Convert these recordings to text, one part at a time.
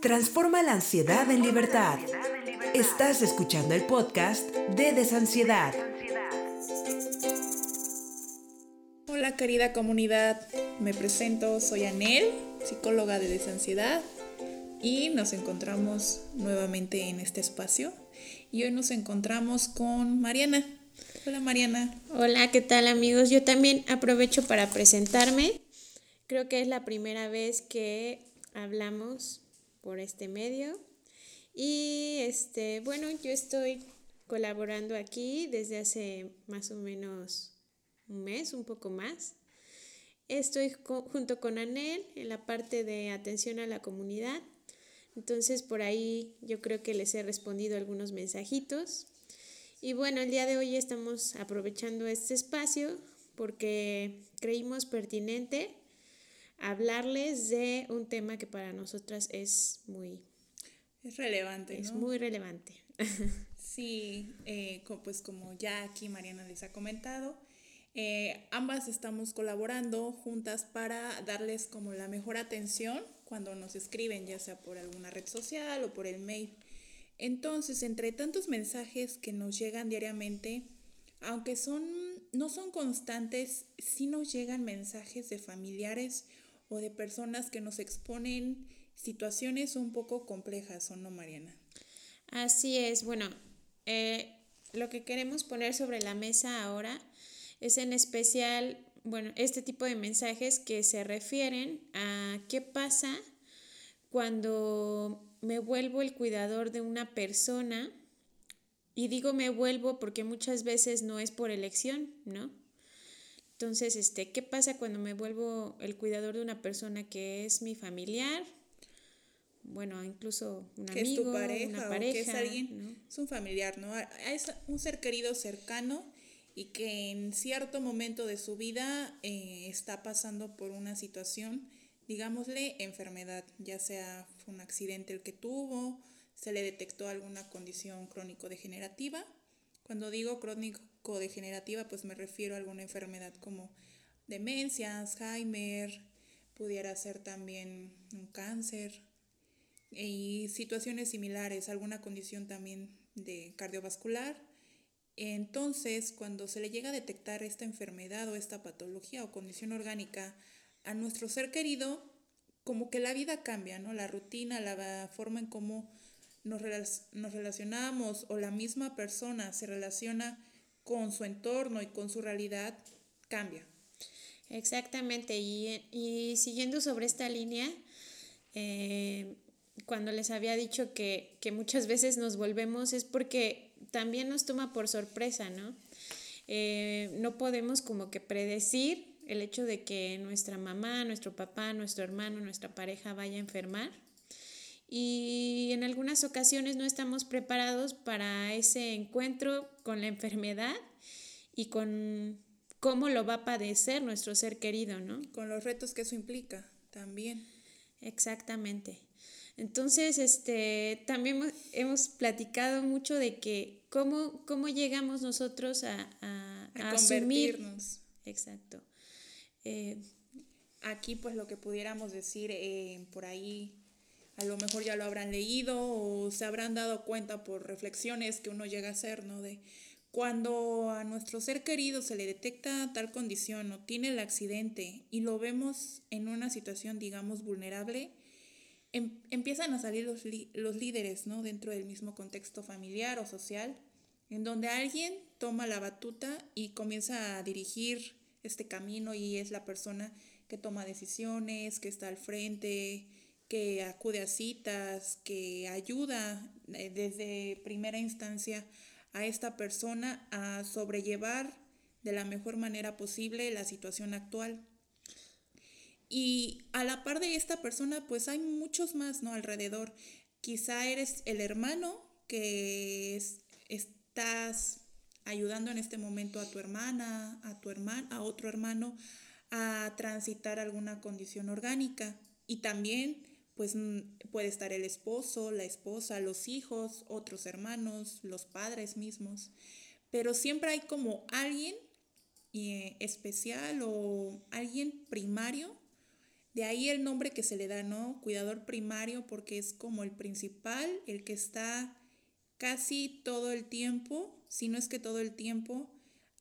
Transforma la ansiedad en libertad. Estás escuchando el podcast de Desansiedad. Hola querida comunidad, me presento, soy Anel, psicóloga de Desansiedad y nos encontramos nuevamente en este espacio y hoy nos encontramos con Mariana. Hola Mariana. Hola, ¿qué tal amigos? Yo también aprovecho para presentarme. Creo que es la primera vez que hablamos por este medio. Y este, bueno, yo estoy colaborando aquí desde hace más o menos un mes, un poco más. Estoy junto con Anel en la parte de atención a la comunidad. Entonces por ahí yo creo que les he respondido algunos mensajitos. Y bueno, el día de hoy estamos aprovechando este espacio porque creímos pertinente hablarles de un tema que para nosotras es muy... Es relevante. Es muy relevante. sí, eh, pues como ya aquí Mariana les ha comentado, eh, ambas estamos colaborando juntas para darles como la mejor atención cuando nos escriben, ya sea por alguna red social o por el mail. Entonces, entre tantos mensajes que nos llegan diariamente, aunque son, no son constantes, sí nos llegan mensajes de familiares o de personas que nos exponen situaciones un poco complejas, ¿o no, Mariana? Así es, bueno, eh, lo que queremos poner sobre la mesa ahora es en especial, bueno, este tipo de mensajes que se refieren a qué pasa cuando me vuelvo el cuidador de una persona, y digo me vuelvo porque muchas veces no es por elección, ¿no? Entonces, este, ¿qué pasa cuando me vuelvo el cuidador de una persona que es mi familiar? Bueno, incluso un amigo, es tu pareja, una pareja, que es alguien, es un familiar, ¿no? Es un ser querido cercano y que en cierto momento de su vida eh, está pasando por una situación, digámosle, enfermedad, ya sea un accidente el que tuvo, se le detectó alguna condición crónico-degenerativa. Cuando digo crónico degenerativa, pues me refiero a alguna enfermedad como demencia, Alzheimer, pudiera ser también un cáncer y situaciones similares, alguna condición también de cardiovascular. Entonces, cuando se le llega a detectar esta enfermedad o esta patología o condición orgánica a nuestro ser querido, como que la vida cambia, ¿no? La rutina, la forma en cómo nos relacionamos o la misma persona se relaciona con su entorno y con su realidad cambia. Exactamente, y, siguiendo sobre esta línea, eh, cuando les había dicho que, muchas veces nos volvemos es porque también nos toma por sorpresa, ¿no? Eh, no podemos como que predecir el hecho de que nuestra mamá, nuestro papá, nuestro hermano, nuestra pareja vaya a enfermar. Y en algunas ocasiones no estamos preparados para ese encuentro con la enfermedad y con cómo lo va a padecer nuestro ser querido, ¿no? Con los retos que eso implica también. Exactamente. Entonces, este, también hemos, platicado mucho de que cómo, cómo llegamos nosotros a, a, a, convertirnos. Exacto. Eh, Aquí, pues lo que pudiéramos decir eh, por ahí, a lo mejor ya lo habrán leído o se habrán dado cuenta por reflexiones que uno llega a hacer, ¿no? De cuando a nuestro ser querido se le detecta tal condición o tiene el accidente y lo vemos en una situación, digamos, vulnerable, em, empiezan a salir los, los líderes ¿no? dentro del mismo contexto familiar o social, en donde alguien toma la batuta y comienza a dirigir este camino y es la persona que toma decisiones, que está al frente, que acude a citas, que ayuda eh, desde primera instancia a esta persona a sobrellevar de la mejor manera posible la situación actual. Y a la par de esta persona, pues hay muchos más, ¿no? Alrededor. Quizá eres el hermano que estás ayudando en este momento a tu hermana, a tu hermano, a otro hermano a transitar alguna condición orgánica. Y también pues mm, puede estar el esposo, la esposa, los hijos, otros hermanos, los padres mismos, pero siempre hay como alguien eh, especial o alguien primario De ahí el nombre que se le da, ¿no? Cuidador primario porque es como el principal, el que está casi todo el tiempo, si no es que todo el tiempo,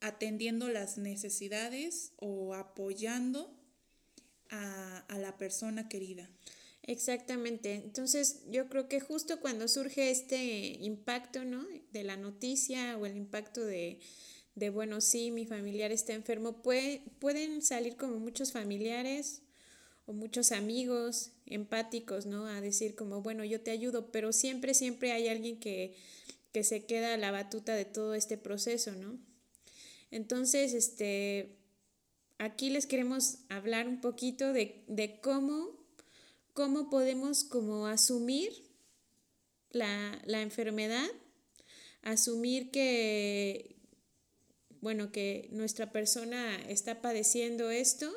atendiendo las necesidades o apoyando a, a la persona querida. Exactamente. Entonces, yo creo que justo cuando surge este impacto, ¿no? De la noticia o el impacto de, de bueno, sí, mi familiar está enfermo, puede, pueden salir como muchos familiares o muchos amigos empáticos, ¿no? A decir como, bueno, yo te ayudo, pero siempre, siempre hay alguien que, que se queda a la batuta de todo este proceso, ¿no? Entonces, este, aquí les queremos hablar un poquito de, de cómo cómo podemos como asumir la, enfermedad, asumir que, bueno, que nuestra persona está padeciendo esto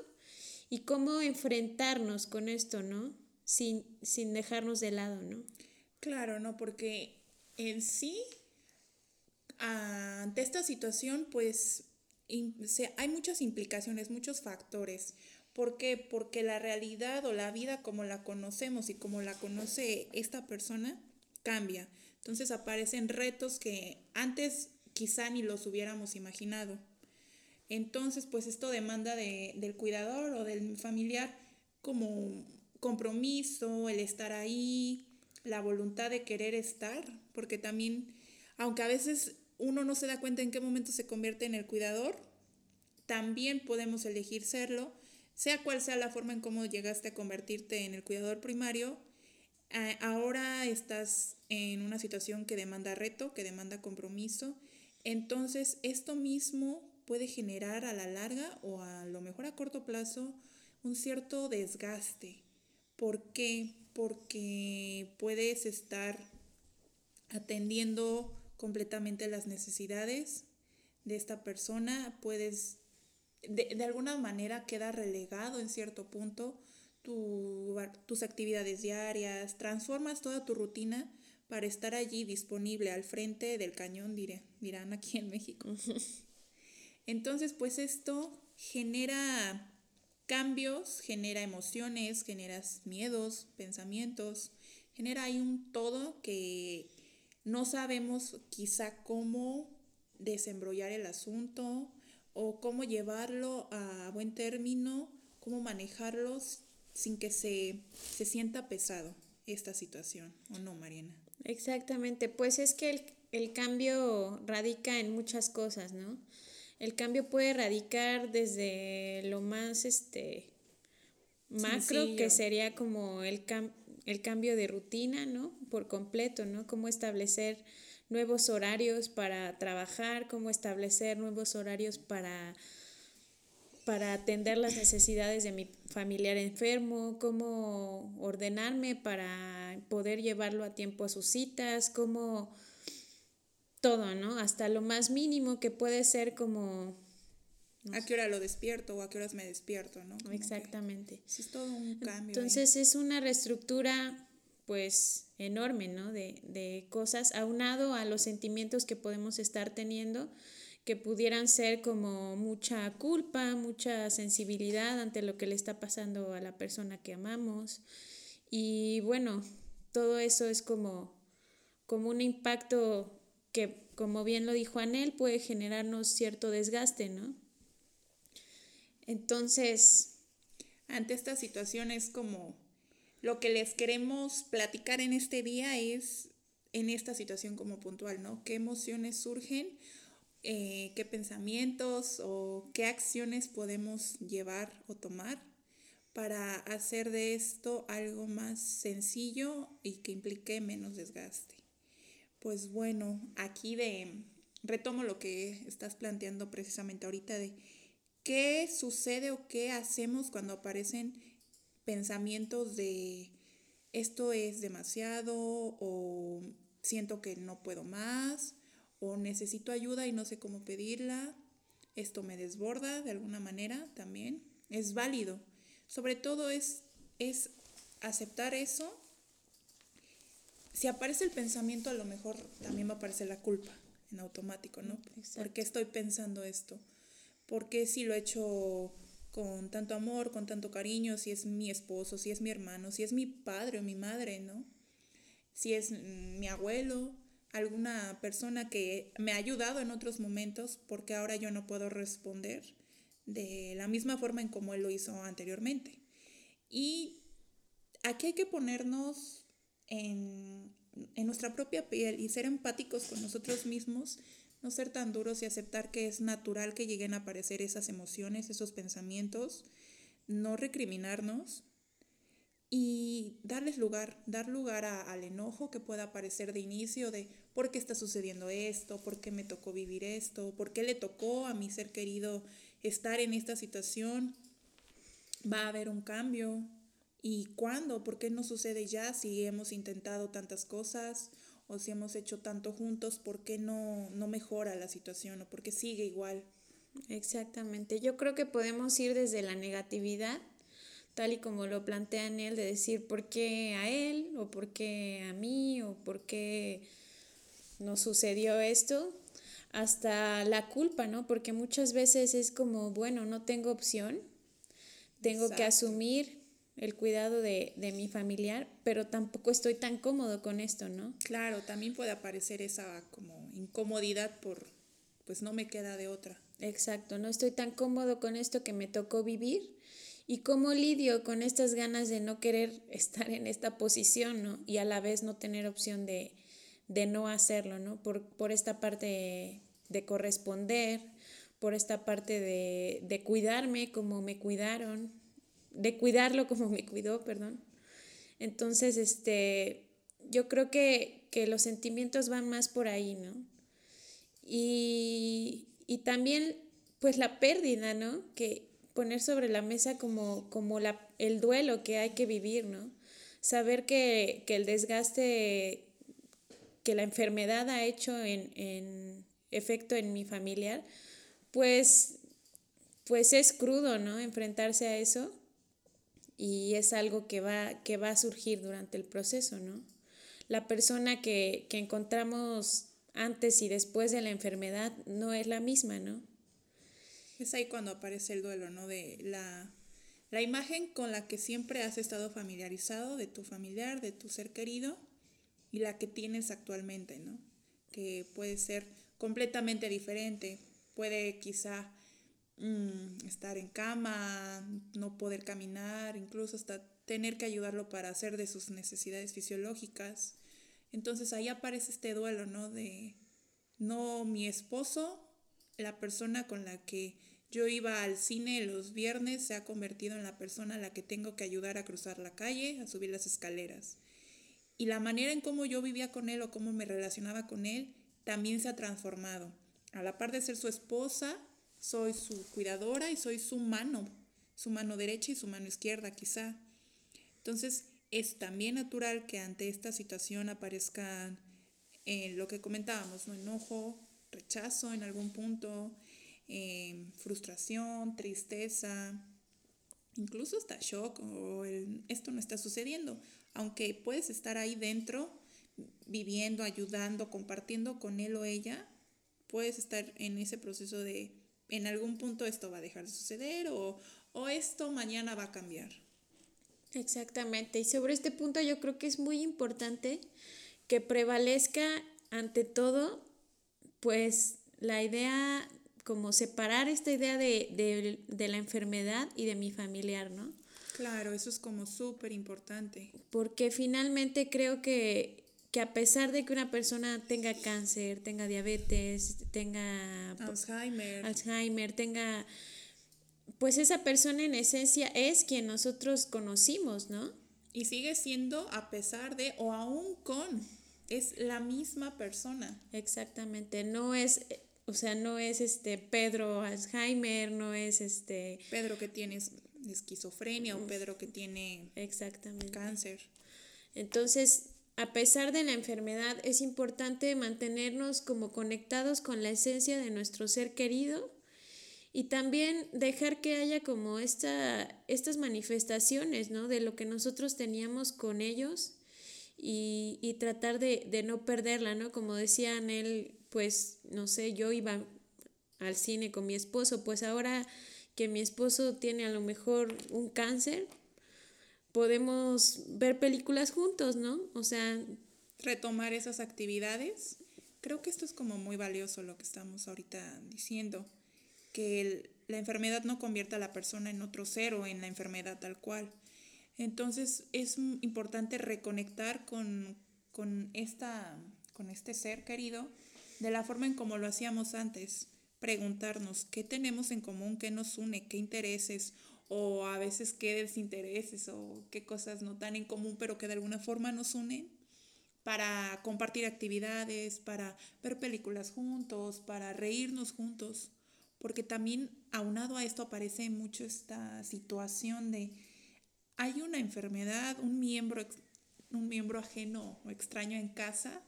y cómo enfrentarnos con esto, ¿no? Sin, sin dejarnos de lado, ¿no? Claro, ¿no? Porque en sí, ante esta situación, pues hay muchas implicaciones, muchos factores. ¿Por qué? Porque la realidad o la vida como la conocemos y como la conoce esta persona cambia. Entonces aparecen retos que antes quizá ni los hubiéramos imaginado. Entonces, pues esto demanda del cuidador o del familiar como compromiso, el estar ahí, la voluntad de querer estar, porque también, aunque a veces uno no se da cuenta en qué momento se convierte en el cuidador, también podemos elegir serlo sea cual sea la forma en cómo llegaste a convertirte en el cuidador primario, ahora estás en una situación que demanda reto, que demanda compromiso. Entonces, esto mismo puede generar a la larga o a lo mejor a corto plazo un cierto desgaste. ¿Por qué? Porque puedes estar atendiendo completamente las necesidades de esta persona, puedes de, alguna manera queda relegado en cierto punto tus actividades diarias, transformas toda tu rutina para estar allí disponible al frente del cañón, dirán aquí en México. Entonces, pues esto genera cambios, genera emociones, genera miedos, pensamientos, genera ahí un todo que no sabemos quizá cómo desembrollar el asunto, o cómo llevarlo a buen término, cómo manejarlos sin que se, se sienta pesado esta situación, ¿o no, Mariana? Exactamente, pues es que el, el cambio radica en muchas cosas, ¿no? El cambio puede radicar desde lo más este macro, que sería como el, el cambio de rutina, ¿no? Por completo, ¿no? Cómo establecer nuevos horarios para trabajar, cómo establecer nuevos horarios para, para atender las necesidades de mi familiar enfermo, cómo ordenarme para poder llevarlo a tiempo a sus citas, cómo todo, ¿no? Hasta lo más mínimo que puede ser como... ¿A qué hora lo despierto o a qué horas me despierto, no? Exactamente. es todo un cambio. Entonces es una reestructura pues enorme, ¿no? De, de cosas aunado a los sentimientos que podemos estar teniendo que pudieran ser como mucha culpa, mucha sensibilidad ante lo que le está pasando a la persona que amamos. Y bueno, todo eso es como, como un impacto que, como bien lo dijo Anel, puede generarnos cierto desgaste, ¿no? Entonces... Ante esta situación es como lo que les queremos platicar en este día es en esta situación como puntual, ¿no? ¿Qué emociones surgen? Eh, ¿Qué pensamientos o qué acciones podemos llevar o tomar para hacer de esto algo más sencillo y que implique menos desgaste? Pues bueno, aquí de retomo lo que estás planteando precisamente ahorita de qué sucede o qué hacemos cuando aparecen pensamientos de esto es demasiado o siento que no puedo más o necesito ayuda y no sé cómo pedirla, esto me desborda de alguna manera también, es válido. Sobre todo es, es aceptar eso. Si aparece el pensamiento, a lo mejor también va a aparecer la culpa en automático, ¿no? ¿Por qué estoy pensando esto? ¿Por qué si lo he hecho con tanto amor, con tanto cariño, si es mi esposo, si es mi hermano, si es mi padre o mi madre, ¿no? Si es mi abuelo, alguna persona que me ha ayudado en otros momentos, porque ahora yo no puedo responder de la misma forma en como él lo hizo anteriormente. Y aquí hay que ponernos en, en nuestra propia piel y ser empáticos con nosotros mismos no ser tan duros y aceptar que es natural que lleguen a aparecer esas emociones, esos pensamientos, no recriminarnos y darles lugar, dar lugar al enojo que pueda aparecer de inicio de por qué está sucediendo esto, por qué me tocó vivir esto, por qué le tocó a mi ser querido estar en esta situación. Va a haber un cambio. ¿Y cuándo? ¿Por qué no sucede ya si hemos intentado tantas cosas? O si hemos hecho tanto juntos, ¿por qué no, no mejora la situación o por qué sigue igual? Exactamente, yo creo que podemos ir desde la negatividad, tal y como lo plantean él, de decir por qué a él o por qué a mí o por qué nos sucedió esto, hasta la culpa, ¿no? Porque muchas veces es como, bueno, no tengo opción, tengo que asumir el cuidado de, de, mi familiar, pero tampoco estoy tan cómodo con esto, ¿no? Claro, también puede aparecer esa como incomodidad por, pues no me queda de otra. Exacto, no estoy tan cómodo con esto que me tocó vivir y cómo lidio con estas ganas de no querer estar en esta posición, ¿no? Y a la vez no tener opción de, de no hacerlo, ¿no? Por, por esta parte de, de corresponder, por esta parte de, de cuidarme como me cuidaron, de cuidarlo como me cuidó, perdón. Entonces, este, yo creo que, que los sentimientos van más por ahí, ¿no? Y, y, también, pues la pérdida, ¿no? Que poner sobre la mesa como, como la, el duelo que hay que vivir, ¿no? Saber que, que el desgaste que la enfermedad ha hecho en, en efecto en mi familiar, pues, pues es crudo, ¿no? Enfrentarse a eso y es algo que va, que va a surgir durante el proceso, ¿no? La persona que, que encontramos antes y después de la enfermedad no es la misma, ¿no? Es ahí cuando aparece el duelo, ¿no? De la, la imagen con la que siempre has estado familiarizado de tu familiar, de tu ser querido y la que tienes actualmente, ¿no? Que puede ser completamente diferente. Puede quizá Mm, estar en cama, no poder caminar, incluso hasta tener que ayudarlo para hacer de sus necesidades fisiológicas. Entonces ahí aparece este duelo, ¿no? De no mi esposo, la persona con la que yo iba al cine los viernes se ha convertido en la persona a la que tengo que ayudar a cruzar la calle, a subir las escaleras. Y la manera en cómo yo vivía con él o cómo me relacionaba con él también se ha transformado. A la par de ser su esposa, soy su cuidadora y soy su mano, su mano derecha y su mano izquierda quizá. Entonces es también natural que ante esta situación aparezcan eh, lo que comentábamos, ¿no? enojo, rechazo en algún punto, eh, frustración, tristeza, incluso hasta shock o esto no está sucediendo, aunque puedes estar ahí dentro viviendo, ayudando, compartiendo con él o ella, puedes estar en ese proceso de en algún punto esto va a dejar de suceder o, o esto mañana va a cambiar. Exactamente. Y sobre este punto yo creo que es muy importante que prevalezca ante todo, pues la idea, como separar esta idea de, de, de la enfermedad y de mi familiar, ¿no? Claro, eso es como súper importante. Porque finalmente creo que que a pesar de que una persona tenga cáncer, tenga diabetes, tenga Alzheimer, Alzheimer tenga, pues esa persona en esencia es quien nosotros conocimos, ¿no? Y sigue siendo a pesar de o aún con, es la misma persona. Exactamente, no es, o sea, no es este Pedro Alzheimer, no es este... Pedro que tiene esquizofrenia o Pedro que tiene Exactamente. cáncer. Entonces, a pesar de la enfermedad, es importante mantenernos como conectados con la esencia de nuestro ser querido y también dejar que haya como esta, estas manifestaciones ¿no? de lo que nosotros teníamos con ellos y, y tratar de, de, no perderla, ¿no? Como decían él, pues, no sé, yo iba al cine con mi esposo, pues ahora que mi esposo tiene a lo mejor un cáncer, podemos ver películas juntos, ¿no? O sea... Retomar esas actividades. Creo que esto es como muy valioso lo que estamos ahorita diciendo, que la enfermedad no convierta a la persona en otro ser o en la enfermedad tal cual. Entonces es importante reconectar con, con, esta, con este ser querido de la forma en como lo hacíamos antes. Preguntarnos qué tenemos en común, qué nos une, qué intereses o a veces qué desintereses o qué cosas no tan en común pero que de alguna forma nos unen para compartir actividades, para ver películas juntos, para reírnos juntos, porque también aunado a esto aparece mucho esta situación de hay una enfermedad, un miembro, un miembro ajeno o extraño en casa.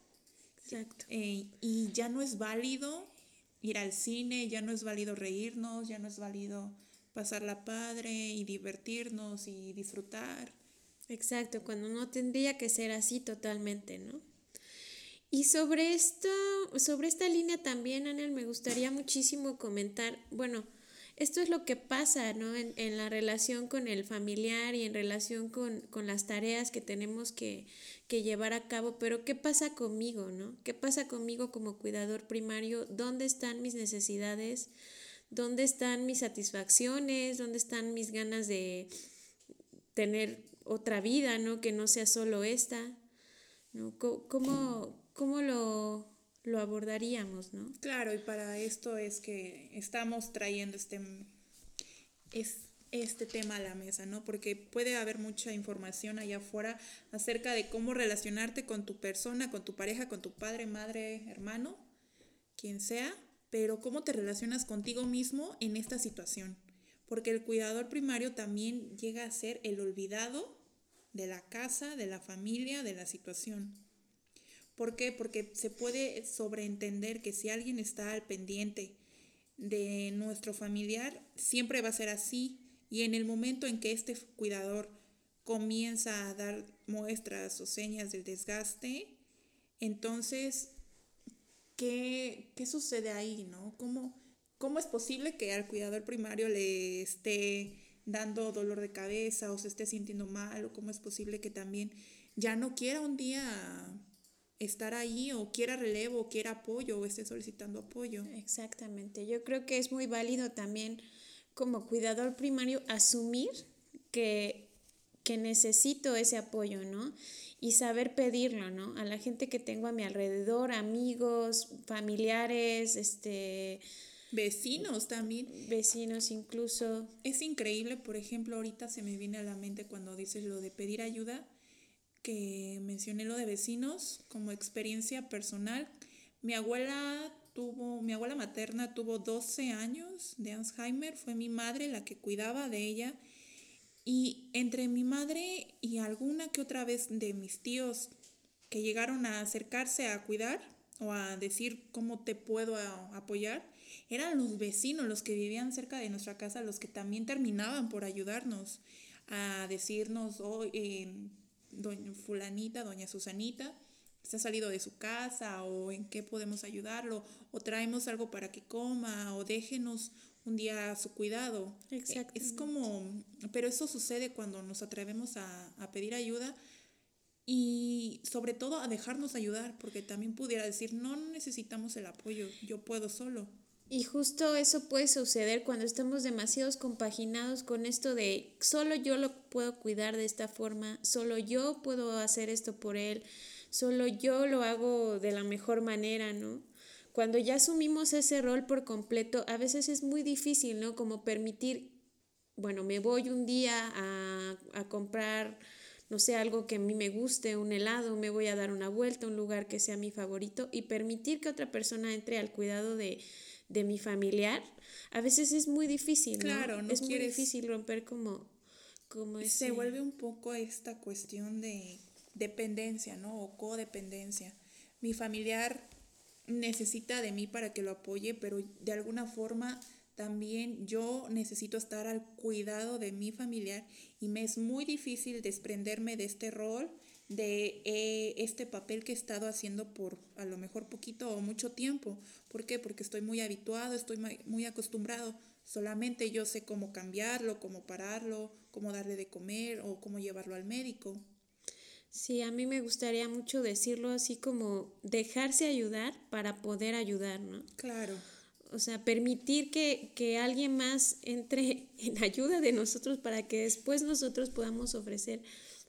Eh, y ya no es válido ir al cine, ya no es válido reírnos, ya no es válido pasarla padre y divertirnos y disfrutar. Exacto, cuando no tendría que ser así totalmente, ¿no? Y sobre esto, sobre esta línea también, Anel, me gustaría muchísimo comentar, bueno, esto es lo que pasa ¿no? en, en, la relación con el familiar y en relación con, con las tareas que tenemos que, que, llevar a cabo, pero ¿qué pasa conmigo? ¿no? ¿Qué pasa conmigo como cuidador primario? ¿Dónde están mis necesidades? ¿Dónde están mis satisfacciones? ¿Dónde están mis ganas de tener otra vida, ¿no? que no sea solo esta? ¿no? ¿Cómo, cómo lo, lo abordaríamos, ¿no? Claro, y para esto es que estamos trayendo este, es, este tema a la mesa, ¿no? Porque puede haber mucha información allá afuera acerca de cómo relacionarte con tu persona, con tu pareja, con tu padre, madre, hermano, quien sea, pero cómo te relacionas contigo mismo en esta situación. Porque el cuidador primario también llega a ser el olvidado de la casa, de la familia, de la situación. ¿Por qué? Porque se puede sobreentender que si alguien está al pendiente de nuestro familiar, siempre va a ser así. Y en el momento en que este cuidador comienza a dar muestras o señas del desgaste, entonces, ¿qué, qué sucede ahí? ¿no? ¿Cómo, ¿Cómo es posible que al cuidador primario le esté dando dolor de cabeza o se esté sintiendo mal? ¿O cómo es posible que también ya no quiera un día estar ahí o quiera relevo o quiera apoyo o esté solicitando apoyo. Exactamente. Yo creo que es muy válido también como cuidador primario asumir que, que necesito ese apoyo, ¿no? Y saber pedirlo, ¿no? A la gente que tengo a mi alrededor, amigos, familiares, este... Vecinos también. Vecinos incluso. Es increíble, por ejemplo, ahorita se me viene a la mente cuando dices lo de pedir ayuda que mencioné lo de vecinos como experiencia personal. Mi abuela tuvo, mi abuela materna tuvo 12 años de Alzheimer, fue mi madre la que cuidaba de ella. Y entre mi madre y alguna que otra vez de mis tíos que llegaron a acercarse a cuidar o a decir cómo te puedo apoyar, eran los vecinos los que vivían cerca de nuestra casa, los que también terminaban por ayudarnos a decirnos, oh, doña fulanita, doña Susanita, se ha salido de su casa o en qué podemos ayudarlo o traemos algo para que coma o déjenos un día a su cuidado. Exacto. Es como, pero eso sucede cuando nos atrevemos a, a pedir ayuda y sobre todo a dejarnos ayudar, porque también pudiera decir, no necesitamos el apoyo, yo puedo solo. Y justo eso puede suceder cuando estamos demasiados compaginados con esto de solo yo lo puedo cuidar de esta forma, solo yo puedo hacer esto por él, solo yo lo hago de la mejor manera, ¿no? Cuando ya asumimos ese rol por completo, a veces es muy difícil, ¿no? Como permitir, bueno, me voy un día a, a comprar, no sé, algo que a mí me guste, un helado, me voy a dar una vuelta a un lugar que sea mi favorito y permitir que otra persona entre al cuidado de de mi familiar, a veces es muy difícil, ¿no? Claro, no es muy difícil romper como, como Se vuelve un poco esta cuestión de dependencia, ¿no? O codependencia. Mi familiar necesita de mí para que lo apoye, pero de alguna forma también yo necesito estar al cuidado de mi familiar y me es muy difícil desprenderme de este rol de eh, este papel que he estado haciendo por a lo mejor poquito o mucho tiempo. ¿Por qué? Porque estoy muy habituado, estoy muy acostumbrado. Solamente yo sé cómo cambiarlo, cómo pararlo, cómo darle de comer o cómo llevarlo al médico. Sí, a mí me gustaría mucho decirlo así como dejarse ayudar para poder ayudar, ¿no? Claro. O sea, permitir que, que alguien más entre en ayuda de nosotros para que después nosotros podamos ofrecer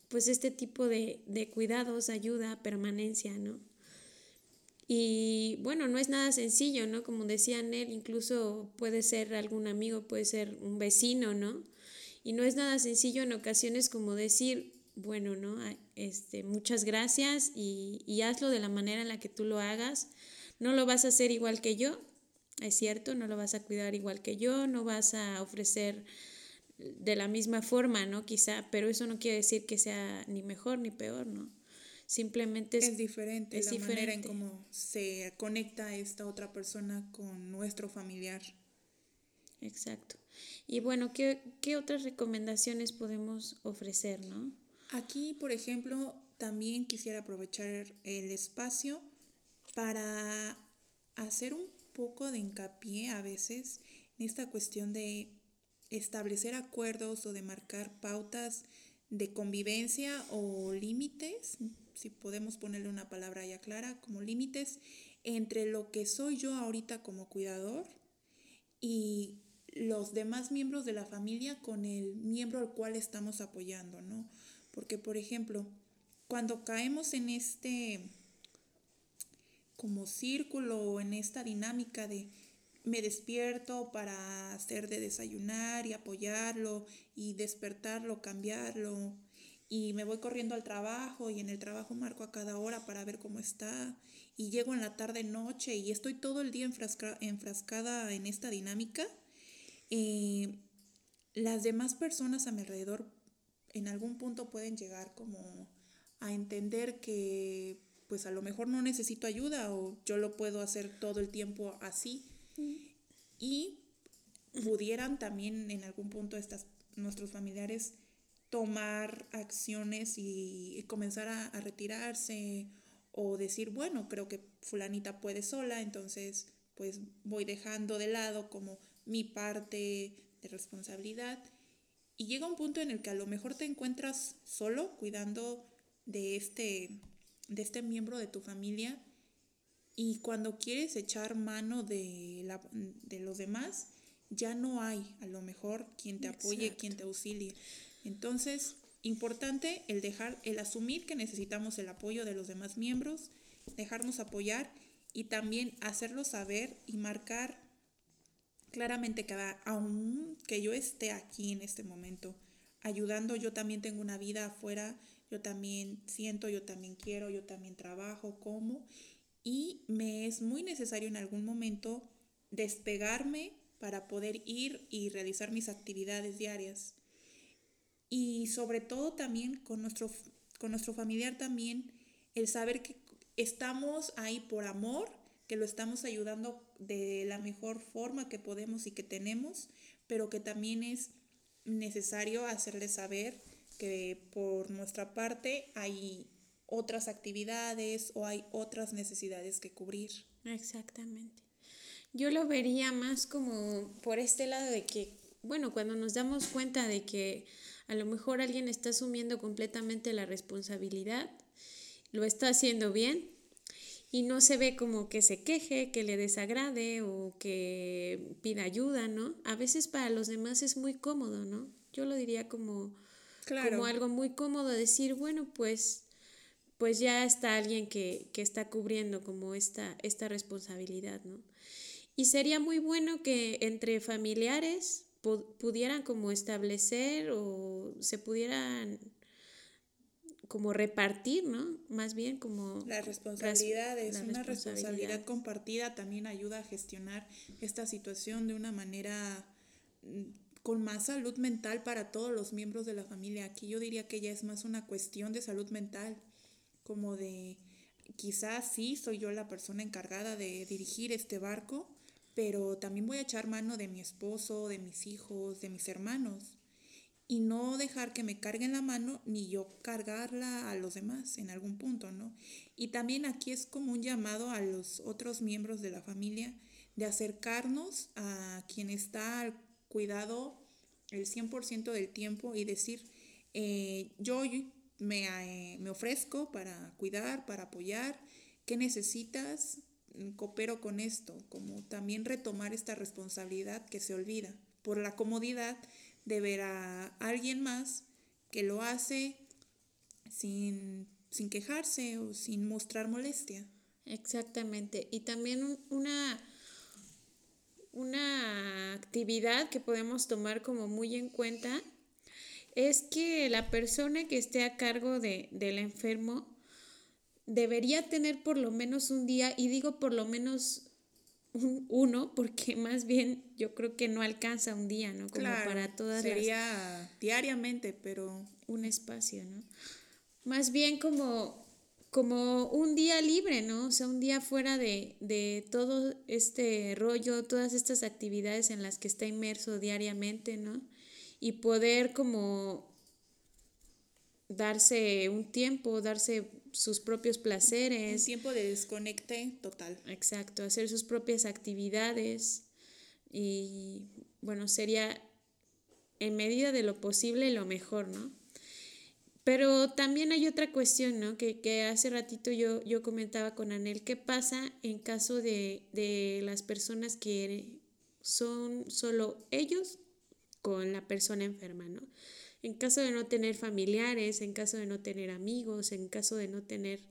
pues este tipo de, de cuidados, ayuda, permanencia, ¿no? Y bueno, no es nada sencillo, ¿no? Como decía Nel, incluso puede ser algún amigo, puede ser un vecino, ¿no? Y no es nada sencillo en ocasiones como decir, bueno, ¿no? Este, muchas gracias y, y hazlo de la manera en la que tú lo hagas. No lo vas a hacer igual que yo, es cierto, no lo vas a cuidar igual que yo, no vas a ofrecer de la misma forma, ¿no? Quizá, pero eso no quiere decir que sea ni mejor ni peor, ¿no? Simplemente es, diferente la manera en cómo se conecta esta otra persona con nuestro familiar. Exacto. Y bueno, ¿qué, qué otras recomendaciones podemos ofrecer, no? Aquí, por ejemplo, también quisiera aprovechar el espacio para hacer un poco de hincapié a veces en esta cuestión de establecer acuerdos o de marcar pautas de convivencia o límites si podemos ponerle una palabra ya clara, como límites entre lo que soy yo ahorita como cuidador y los demás miembros de la familia con el miembro al cual estamos apoyando, ¿no? Porque, por ejemplo, cuando caemos en este como círculo o en esta dinámica de me despierto para hacer de desayunar y apoyarlo y despertarlo, cambiarlo, y me voy corriendo al trabajo y en el trabajo marco a cada hora para ver cómo está y llego en la tarde noche y estoy todo el día enfrascada en esta dinámica, eh, las demás personas a mi alrededor en algún punto pueden llegar como a entender que pues a lo mejor no necesito ayuda o yo lo puedo hacer todo el tiempo así y pudieran también en algún punto estas nuestros familiares tomar acciones y comenzar a, retirarse o decir, bueno, creo que fulanita puede sola, entonces pues voy dejando de lado como mi parte de responsabilidad. Y llega un punto en el que a lo mejor te encuentras solo cuidando de este, de este miembro de tu familia y cuando quieres echar mano de, la, de los demás, ya no hay a lo mejor quien te apoye, quien te auxilie. Entonces, importante el dejar, el asumir que necesitamos el apoyo de los demás miembros, dejarnos apoyar y también hacerlo saber y marcar claramente cada, aun que yo esté aquí en este momento, ayudando, yo también tengo una vida afuera, yo también siento, yo también quiero, yo también trabajo, como, y me es muy necesario en algún momento despegarme para poder ir y realizar mis actividades diarias. Y sobre todo también con nuestro, con nuestro familiar también el saber que estamos ahí por amor, que lo estamos ayudando de la mejor forma que podemos y que tenemos, pero que también es necesario hacerle saber que por nuestra parte hay otras actividades o hay otras necesidades que cubrir. Exactamente. Yo lo vería más como por este lado de que, bueno, cuando nos damos cuenta de que a lo mejor alguien está asumiendo completamente la responsabilidad, lo está haciendo bien y no se ve como que se queje, que le desagrade o que pida ayuda, ¿no? A veces para los demás es muy cómodo, ¿no? Yo lo diría como, como algo muy cómodo decir, bueno, pues, pues ya está alguien que, que está cubriendo como esta, esta responsabilidad, ¿no? Y sería muy bueno que entre familiares pudieran como establecer o se pudieran como repartir, ¿no? Más bien como... La responsabilidad es una responsabilidad compartida, también ayuda a gestionar esta situación de una manera mm, con más salud mental para todos los miembros de la familia. Aquí yo diría que ya es más una cuestión de salud mental, como de quizás sí soy yo la persona encargada de dirigir este barco, pero también voy a echar mano de mi esposo, de mis hijos, de mis hermanos y no dejar que me carguen la mano ni yo cargarla a los demás en algún punto, ¿no? Y también aquí es como un llamado a los otros miembros de la familia de acercarnos a quien está cuidado el 100% del tiempo y decir, eh, yo me, eh, me ofrezco para cuidar, para apoyar, ¿qué necesitas? Coopero con esto, como también retomar esta responsabilidad que se olvida por la comodidad de ver a alguien más que lo hace sin, sin quejarse o sin mostrar molestia. Exactamente. Y también una, una actividad que podemos tomar como muy en cuenta es que la persona que esté a cargo de, del enfermo debería tener por lo menos un día, y digo por lo menos un, uno, porque más bien yo creo que no alcanza un día, ¿no? Como para todas sería diariamente, pero un espacio, ¿no? Más bien como como un día libre, ¿no? O sea, un día fuera de, de, todo este rollo, todas estas actividades en las que está inmerso diariamente, ¿no? Y poder como darse un tiempo, darse sus propios placeres. Un tiempo de desconecte total. Exacto, hacer sus propias actividades y bueno, sería en medida de lo posible lo mejor, ¿no? Pero también hay otra cuestión, ¿no? Que, que hace ratito yo, yo comentaba con Anel, ¿qué pasa en caso de, de las personas que son solo ellos con la persona enferma, ¿no? En caso de no tener familiares, en caso de no tener amigos, en caso de no tener...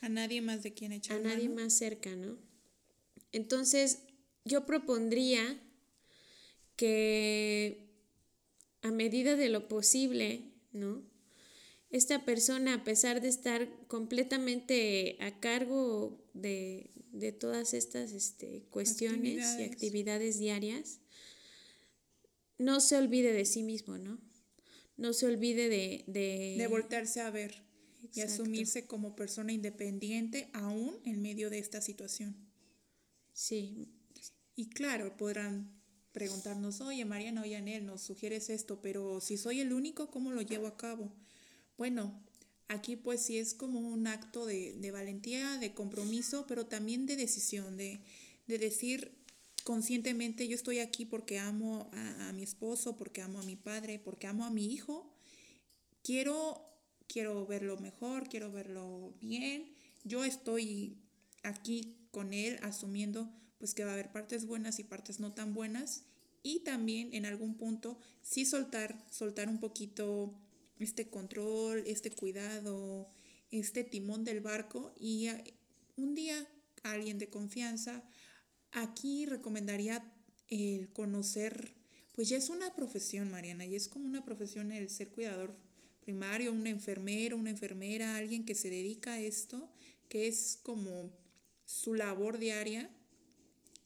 A nadie más de quien echar A nadie más cerca, ¿no? Entonces, yo propondría que a medida de lo posible, ¿no? esta persona, a pesar de estar completamente a cargo de, todas estas este, cuestiones y actividades diarias, no se olvide de sí mismo, ¿no? No se olvide de... De, voltearse a ver y asumirse como persona independiente aún en medio de esta situación. Sí. Y claro, podrán preguntarnos, oye Mariana, oye Anel, nos sugieres esto, pero si soy el único, ¿cómo lo llevo a cabo? Bueno, aquí pues sí es como un acto de, valentía, de compromiso, pero también de decisión, de, decir conscientemente yo estoy aquí porque amo a, mi esposo, porque amo a mi padre, porque amo a mi hijo. Quiero, quiero verlo mejor, quiero verlo bien. Yo estoy aquí con él asumiendo pues que va a haber partes buenas y partes no tan buenas y también en algún punto sí soltar, soltar un poquito este control, este cuidado, este timón del barco y un día alguien de confianza, aquí recomendaría el conocer, pues ya es una profesión, Mariana, y es como una profesión el ser cuidador primario, un enfermero, una enfermera, alguien que se dedica a esto, que es como su labor diaria,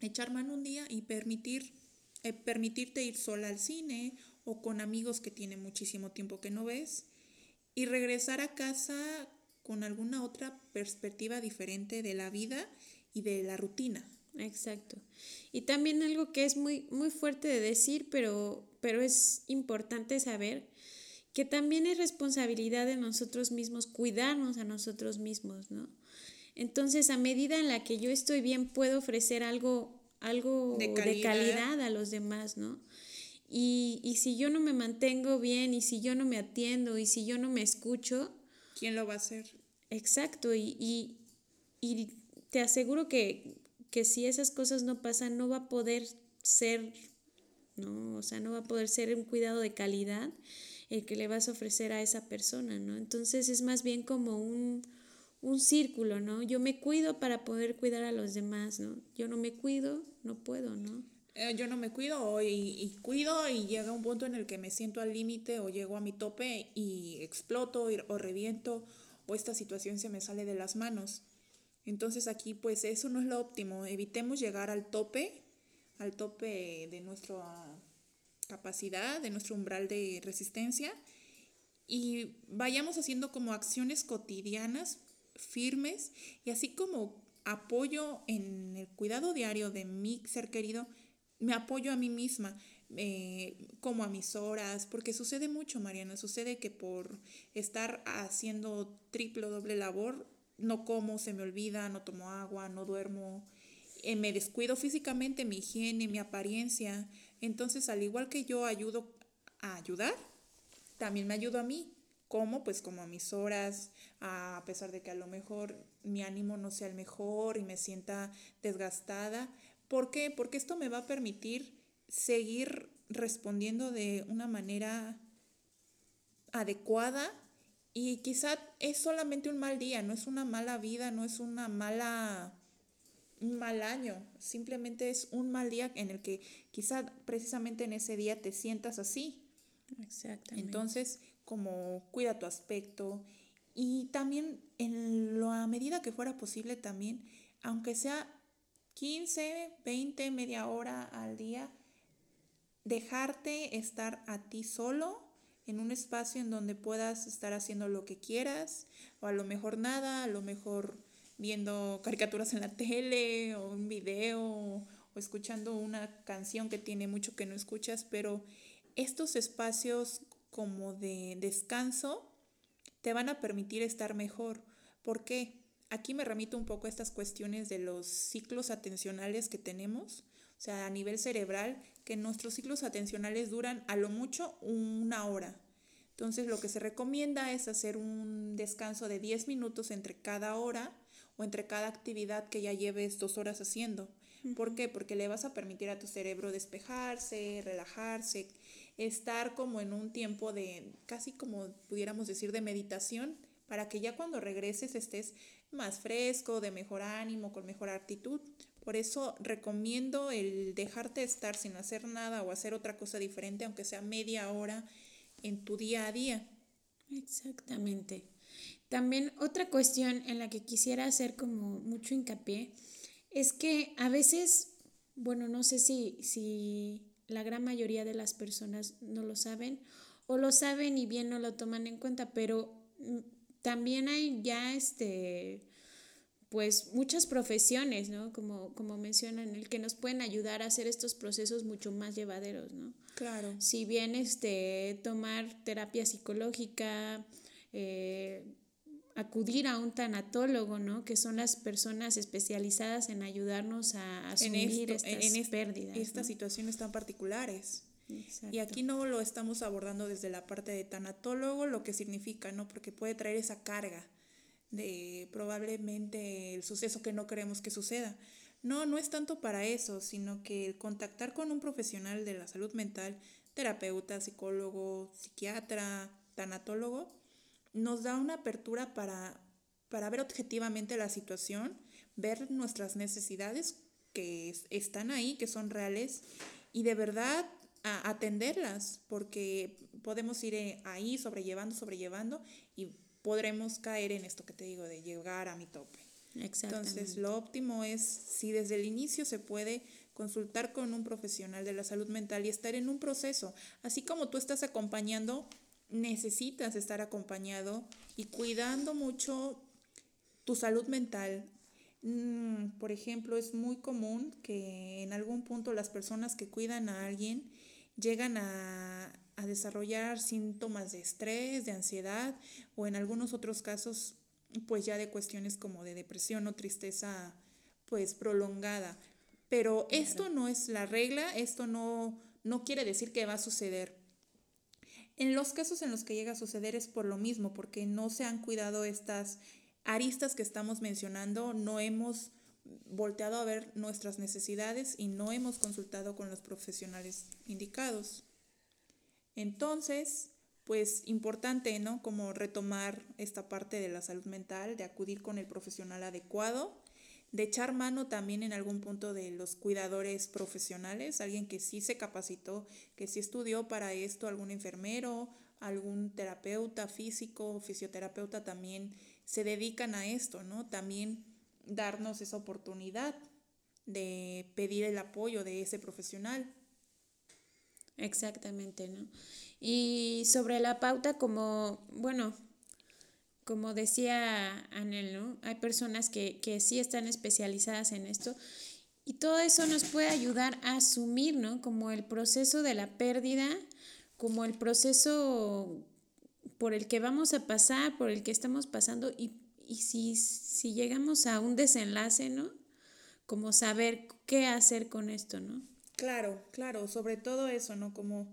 echar mano un día y permitir, eh, permitirte ir sola al cine o con amigos que tiene muchísimo tiempo que no ves y regresar a casa con alguna otra perspectiva diferente de la vida y de la rutina. Exacto. Y también algo que es muy, muy fuerte de decir, pero, pero es importante saber, que también es responsabilidad de nosotros mismos cuidarnos a nosotros mismos, ¿no? Entonces, a medida en la que yo estoy bien, puedo ofrecer algo, algo de calidad a los demás, ¿no? Y, y si yo no me mantengo bien y si yo no me atiendo y si yo no me escucho... ¿Quién lo va a hacer? Exacto, y, y, y te aseguro que, que si esas cosas no pasan, no va a poder ser, ¿no? O sea, no va a poder ser un cuidado de calidad el que le vas a ofrecer a esa persona, ¿no? Entonces es más bien como un, un círculo, ¿no? Yo me cuido para poder cuidar a los demás, ¿no? Yo no me cuido, no puedo, ¿no? Eh, yo no me cuido y, cuido y llega un punto en el que me siento al límite o llego a mi tope y exploto o reviento o esta situación se me sale de las manos. Entonces aquí pues eso no es lo óptimo. Evitemos llegar al tope, al tope de nuestra capacidad, de nuestro umbral de resistencia y vayamos haciendo como acciones cotidianas firmes y así como apoyo en el cuidado diario de mi ser querido, me apoyo a mí misma, eh, como a mis horas, porque sucede mucho, Mariana, sucede que por estar haciendo triple o doble labor, no como, se me olvida, no tomo agua, no duermo, eh, me descuido físicamente, mi higiene, mi apariencia, Entonces, al igual que yo ayudo a ayudar, también me ayudo a mí. ¿Cómo? Pues como a mis horas, a pesar de que a lo mejor mi ánimo no sea el mejor y me sienta desgastada. ¿Por qué? Porque esto me va a permitir seguir respondiendo de una manera adecuada y quizá es solamente un mal día, no es una mala vida, no es una mala un mal año, simplemente es un mal día en el que quizá precisamente en ese día te sientas así. Exactamente. Entonces, como cuida tu aspecto y también en la medida que fuera posible también, aunque sea 15, 20, media hora al día, dejarte estar a ti solo en un espacio en donde puedas estar haciendo lo que quieras, o a lo mejor nada, a lo mejor viendo caricaturas en la tele o un video o escuchando una canción que tiene mucho que no escuchas, pero estos espacios como de descanso te van a permitir estar mejor. ¿Por qué? Aquí me remito un poco a estas cuestiones de los ciclos atencionales que tenemos, o sea, a nivel cerebral, que nuestros ciclos atencionales duran a lo mucho una hora. Entonces, lo que se recomienda es hacer un descanso de 10 minutos entre cada hora o entre cada actividad que ya lleves dos horas haciendo. ¿Por qué? Porque le vas a permitir a tu cerebro despejarse, relajarse, estar como en un tiempo de, casi como pudiéramos decir, de meditación, para que ya cuando regreses estés más fresco, de mejor ánimo, con mejor actitud. Por eso recomiendo el dejarte estar sin hacer nada o hacer otra cosa diferente, aunque sea media hora en tu día a día. Exactamente. También otra cuestión en la que quisiera hacer como mucho hincapié es que a veces, bueno, no sé si, si la gran mayoría de las personas no lo saben o lo saben y bien no lo toman en cuenta, pero mm, también hay ya este pues muchas profesiones, ¿no? Como, como mencionan, el que nos pueden ayudar a hacer estos procesos mucho más llevaderos, ¿no? Claro. Si bien este, tomar terapia psicológica, eh, acudir a un tanatólogo, ¿no? Que son las personas especializadas en ayudarnos a asumir estas pérdidas. Estas situaciones tan particulares. Y aquí no lo estamos abordando desde la parte de tanatólogo, lo que significa, ¿no? Porque puede traer esa carga de probablemente el suceso que no queremos que suceda. No, no es tanto para eso, sino que el contactar con un profesional de la salud mental, terapeuta, psicólogo, psiquiatra, tanatólogo, nos da una apertura para, para ver objetivamente la situación, ver nuestras necesidades que están ahí, que son reales, y de verdad atenderlas, porque podemos ir eh, ahí sobrellevando, sobrellevando, y podremos caer en esto que te digo, de llegar a mi tope. Entonces, lo óptimo es si desde el inicio se puede consultar con un profesional de la salud mental y estar en un proceso, así como tú estás acompañando necesitas estar acompañado y cuidando mucho tu salud mental. Mm, por ejemplo, es muy común que en algún punto las personas que cuidan a alguien llegan a, a desarrollar síntomas de estrés, de ansiedad o en algunos otros casos pues ya de cuestiones como de depresión o tristeza pues prolongada. Pero esto no es la regla, esto no, no quiere decir que va a suceder. En los casos en los que llega a suceder es por lo mismo, porque no se han cuidado estas aristas que estamos mencionando, no hemos volteado a ver nuestras necesidades y no hemos consultado con los profesionales indicados. Entonces, pues importante, ¿no? Como retomar esta parte de la salud mental, de acudir con el profesional adecuado de echar mano también en algún punto de los cuidadores profesionales, alguien que sí se capacitó, que sí estudió para esto, algún enfermero, algún terapeuta físico, fisioterapeuta también se dedican a esto, ¿no? También darnos esa oportunidad de pedir el apoyo de ese profesional. Exactamente, ¿no? Y sobre la pauta, como, bueno, como decía Anel, ¿no? Hay personas que, que sí están especializadas en esto y todo eso nos puede ayudar a asumir, ¿no? Como el proceso de la pérdida, como el proceso por el que vamos a pasar, por el que estamos pasando y, y si, si llegamos a un desenlace, ¿no? Como saber qué hacer con esto, ¿no? Claro, claro, sobre todo eso, ¿no? Como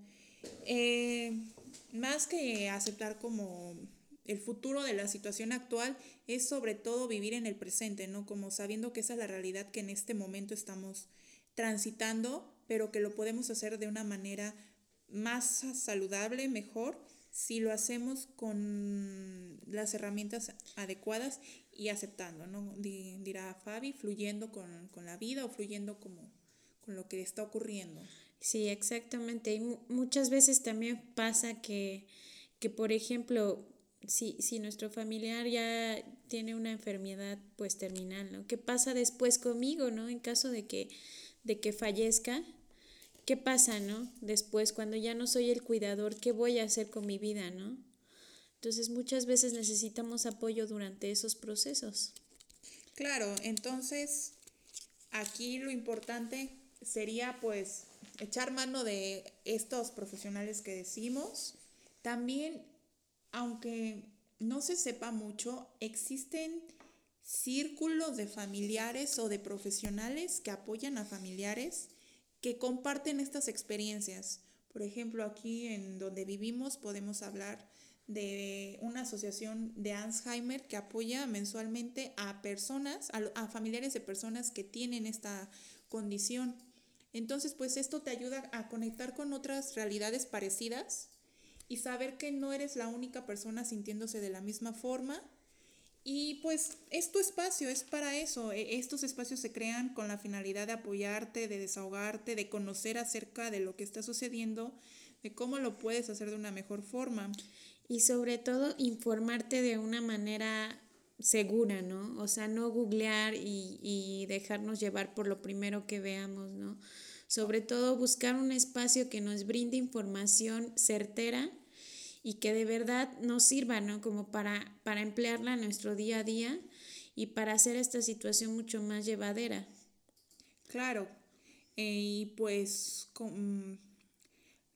eh, más que aceptar como el futuro de la situación actual, es sobre todo vivir en el presente, ¿no? Como sabiendo que esa es la realidad que en este momento estamos transitando, pero que lo podemos hacer de una manera más saludable, mejor, si lo hacemos con las herramientas adecuadas y aceptando, ¿no? Dirá Fabi, fluyendo con, con la vida o fluyendo como con lo que está ocurriendo. Sí, exactamente. Y muchas veces también pasa que, que por ejemplo, si, si nuestro familiar ya tiene una enfermedad pues terminal, ¿no? ¿Qué pasa después conmigo, ¿no? En caso de que, de que fallezca, ¿qué pasa, ¿no? Después, cuando ya no soy el cuidador, ¿qué voy a hacer con mi vida, ¿no? Entonces muchas veces necesitamos apoyo durante esos procesos. Claro, entonces aquí lo importante sería pues echar mano de estos profesionales que decimos. También, aunque no se sepa mucho, existen círculos de familiares o de profesionales que apoyan a familiares que comparten estas experiencias. Por ejemplo, aquí en donde vivimos podemos hablar de una asociación de Alzheimer que apoya mensualmente a personas, a, familiares de personas que tienen esta condición. Entonces, pues esto te ayuda a conectar con otras realidades parecidas y saber que no eres la única persona sintiéndose de la misma forma. Y pues es tu espacio, es para eso. E, estos espacios se crean con la finalidad de apoyarte, de desahogarte, de conocer acerca de lo que está sucediendo, de cómo lo puedes hacer de una mejor forma. Y sobre todo informarte de una manera segura, ¿no? O sea, no googlear y, y dejarnos llevar por lo primero que veamos, ¿no? Sobre todo buscar un espacio que nos brinde información certera y que de verdad nos sirva, ¿no? Como para, para emplearla en nuestro día a día y para hacer esta situación mucho más llevadera. Claro, y pues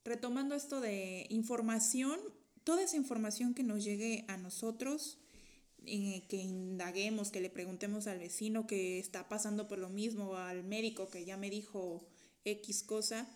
retomando esto de información, toda esa información que nos llegue a nosotros, eh, que indaguemos, que le preguntemos al vecino que está pasando por lo mismo, al médico que ya me dijo X cosa,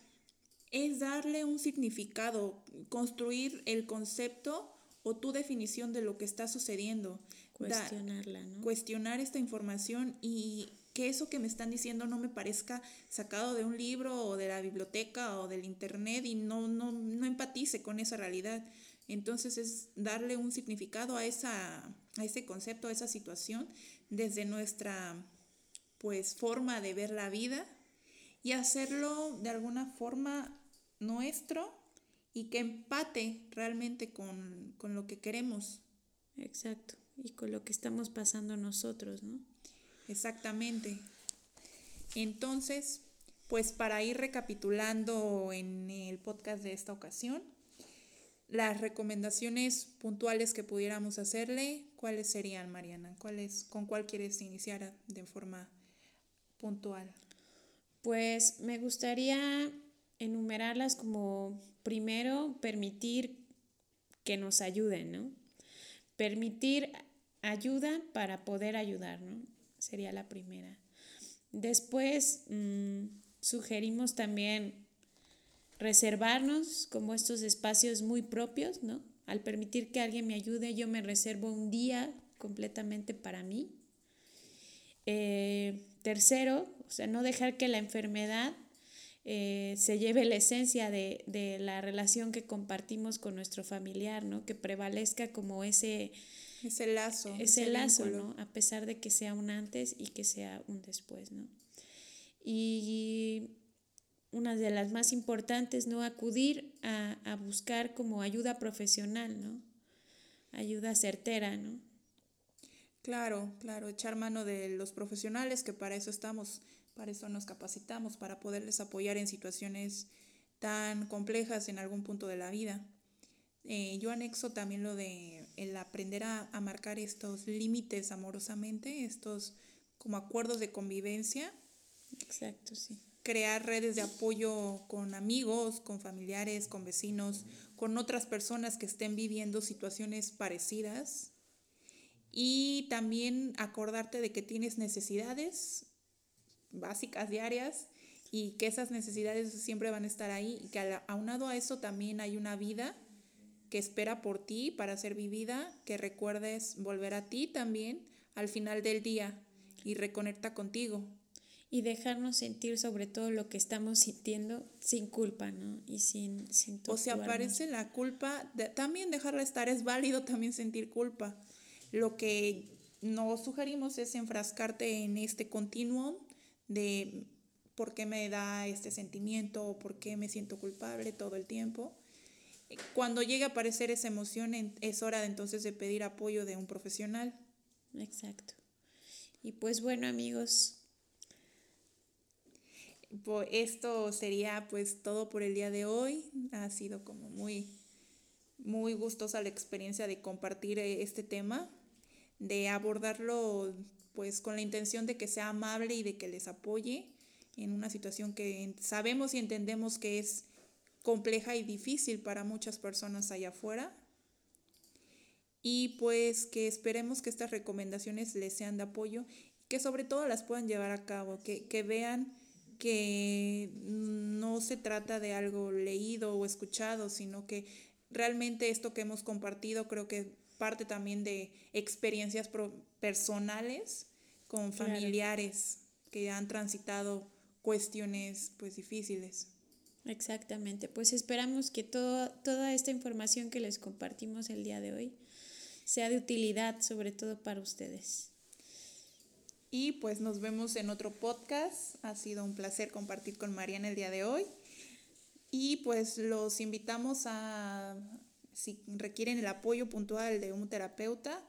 es darle un significado, construir el concepto o tu definición de lo que está sucediendo. Cuestionarla, ¿no? Cuestionar esta información y que eso que me están diciendo no me parezca sacado de un libro o de la biblioteca o del internet y no, no, no empatice con esa realidad. Entonces es darle un significado a, esa, a ese concepto, a esa situación, desde nuestra pues forma de ver la vida y hacerlo de alguna forma nuestro y que empate realmente con, con lo que queremos. Exacto, y con lo que estamos pasando nosotros, ¿no? Exactamente. Entonces, pues para ir recapitulando en el podcast de esta ocasión, las recomendaciones puntuales que pudiéramos hacerle, ¿cuáles serían, Mariana? ¿Cuáles, ¿Con cuál quieres iniciar de forma puntual? Pues me gustaría enumerarlas como primero permitir que nos ayuden, ¿no? Permitir ayuda para poder ayudar, ¿no? Sería la primera. Después mm, sugerimos también reservarnos como estos espacios muy propios, ¿no? Al permitir que alguien me ayude, yo me reservo un día completamente para mí. Eh, tercero, o sea, no dejar que la enfermedad eh, se lleve la esencia de, de, la relación que compartimos con nuestro familiar, ¿no? Que prevalezca como ese... Ese lazo. Ese, ese lazo, ¿no? A pesar de que sea un antes y que sea un después, ¿no? Y una de las más importantes, ¿no? Acudir a, a, buscar como ayuda profesional, ¿no? Ayuda certera, ¿no? Claro, claro, echar mano de los profesionales, que para eso estamos, para eso nos capacitamos, para poderles apoyar en situaciones tan complejas en algún punto de la vida. Eh, yo anexo también lo de el aprender a, a marcar estos límites amorosamente, estos como acuerdos de convivencia. Exacto, sí crear redes de apoyo con amigos, con familiares, con vecinos, con otras personas que estén viviendo situaciones parecidas. Y también acordarte de que tienes necesidades básicas diarias y que esas necesidades siempre van a estar ahí y que aunado a eso también hay una vida que espera por ti para ser vivida, que recuerdes volver a ti también al final del día y reconecta contigo. Y dejarnos sentir sobre todo lo que estamos sintiendo sin culpa, ¿no? Y sin... sin o si aparece la culpa, también dejarla estar, es válido también sentir culpa. Lo que nos sugerimos es enfrascarte en este continuum de por qué me da este sentimiento o por qué me siento culpable todo el tiempo cuando llegue a aparecer esa emoción, es hora de entonces de pedir apoyo de un profesional. Exacto. Y pues bueno, amigos. Esto sería pues todo por el día de hoy. Ha sido como muy, muy gustosa la experiencia de compartir eh, este tema, de abordarlo pues con la intención de que sea amable y de que les apoye en una situación que sabemos y entendemos que es compleja y difícil para muchas personas allá afuera. Y pues que esperemos que estas recomendaciones les sean de apoyo que sobre todo las puedan llevar a cabo, que, que vean que no se trata de algo leído o escuchado, sino que realmente esto que hemos compartido creo que parte también de experiencias personales con familiares que han transitado cuestiones pues difíciles. Exactamente, pues esperamos que todo, toda esta información que les compartimos el día de hoy sea de utilidad, sobre todo para ustedes. Y pues nos vemos en otro podcast. Ha sido un placer compartir con Mariana el día de hoy. Y pues los invitamos a, si requieren el apoyo puntual de un terapeuta,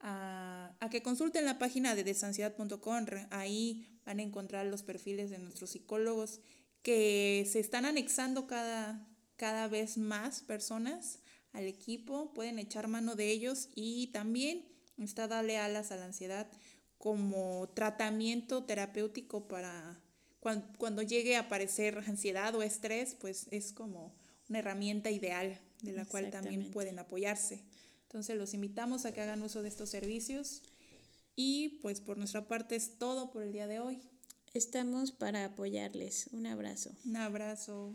a, a que consulten la página de desansiedad.com. Ahí van a encontrar los perfiles de nuestros psicólogos que se están anexando cada, cada vez más personas al equipo, pueden echar mano de ellos y también está darle alas a la ansiedad como tratamiento terapéutico para cuando, cuando, llegue a aparecer ansiedad o estrés, pues es como una herramienta ideal de la cual también pueden apoyarse. Entonces los invitamos a que hagan uso de estos servicios y pues por nuestra parte es todo por el día de hoy. Estamos para apoyarles. Un abrazo. Un abrazo.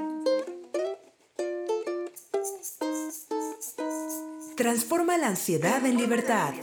Transforma la ansiedad en libertad.